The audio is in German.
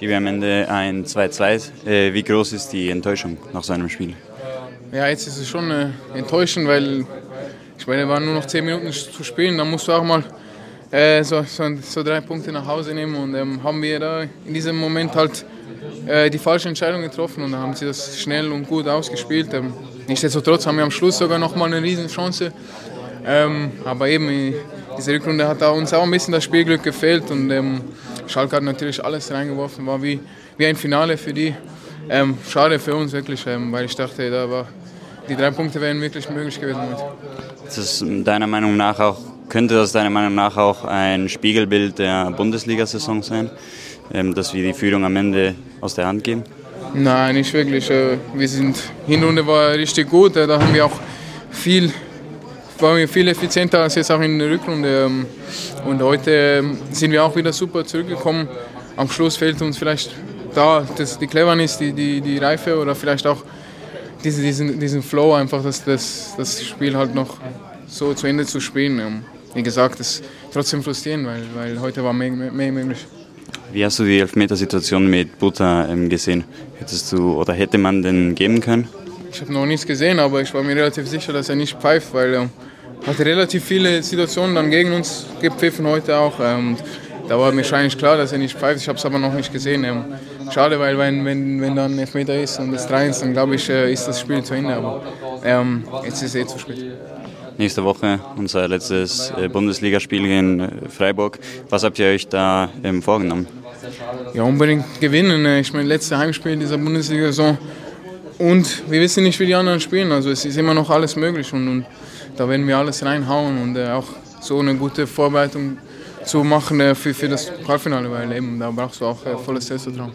Gibi am Ende ein 2-2. Äh, wie groß ist die Enttäuschung nach so einem Spiel? Ja, jetzt ist es schon äh, enttäuschend, weil ich meine, waren nur noch 10 Minuten zu spielen. Da musst du auch mal äh, so, so, so, drei Punkte nach Hause nehmen. Und ähm, haben wir da in diesem Moment halt äh, die falsche Entscheidung getroffen und dann haben sie das schnell und gut ausgespielt. Ähm, nichtsdestotrotz haben wir am Schluss sogar noch mal eine Riesenchance. Ähm, aber eben, diese Rückrunde hat uns auch ein bisschen das Spielglück gefehlt und ähm, Schalke hat natürlich alles reingeworfen, war wie, wie ein Finale für die. Ähm, schade für uns wirklich, ähm, weil ich dachte, da war, die drei Punkte wären wirklich möglich gewesen. Ist das deiner Meinung nach auch, könnte das deiner Meinung nach auch ein Spiegelbild der Bundesliga-Saison sein, ähm, dass wir die Führung am Ende aus der Hand geben? Nein, nicht wirklich. Äh, wir sind, Hinrunde war richtig gut, äh, da haben wir auch viel wir viel effizienter als jetzt auch in der Rückrunde. Ähm, und heute ähm, sind wir auch wieder super zurückgekommen. Am Schluss fehlt uns vielleicht da das, die Cleverness, die, die, die Reife oder vielleicht auch diese, diesen, diesen Flow, einfach das, das, das Spiel halt noch so zu Ende zu spielen. Ähm, wie gesagt, das ist trotzdem frustrierend, weil, weil heute war mehr, mehr möglich. Wie hast du die Elfmetersituation mit Butter gesehen? Hättest du oder hätte man den geben können? Ich habe noch nichts gesehen, aber ich war mir relativ sicher, dass er nicht pfeift, weil hat relativ viele Situationen dann gegen uns gepfiffen heute auch. Ähm, da war mir wahrscheinlich klar, dass er nicht pfeift. Ich habe es aber noch nicht gesehen. Ähm, schade, weil wenn, wenn, wenn dann Elfmeter ist und es 3 ist, dann glaube ich, äh, ist das Spiel zu Ende. Aber ähm, jetzt ist es eh zu spät. Nächste Woche unser letztes äh, Bundesligaspiel gegen äh, Freiburg. Was habt ihr euch da ähm, vorgenommen? Ja, unbedingt gewinnen. Ich meine, letzte Heimspiel dieser Bundesliga-Saison. Und wir wissen nicht, wie die anderen spielen. Also es ist immer noch alles möglich. Und, und da werden wir alles reinhauen und äh, auch so eine gute Vorbereitung zu machen äh, für, für das Pokalfinale, weil eben da brauchst du auch äh, volles Selbstvertrauen.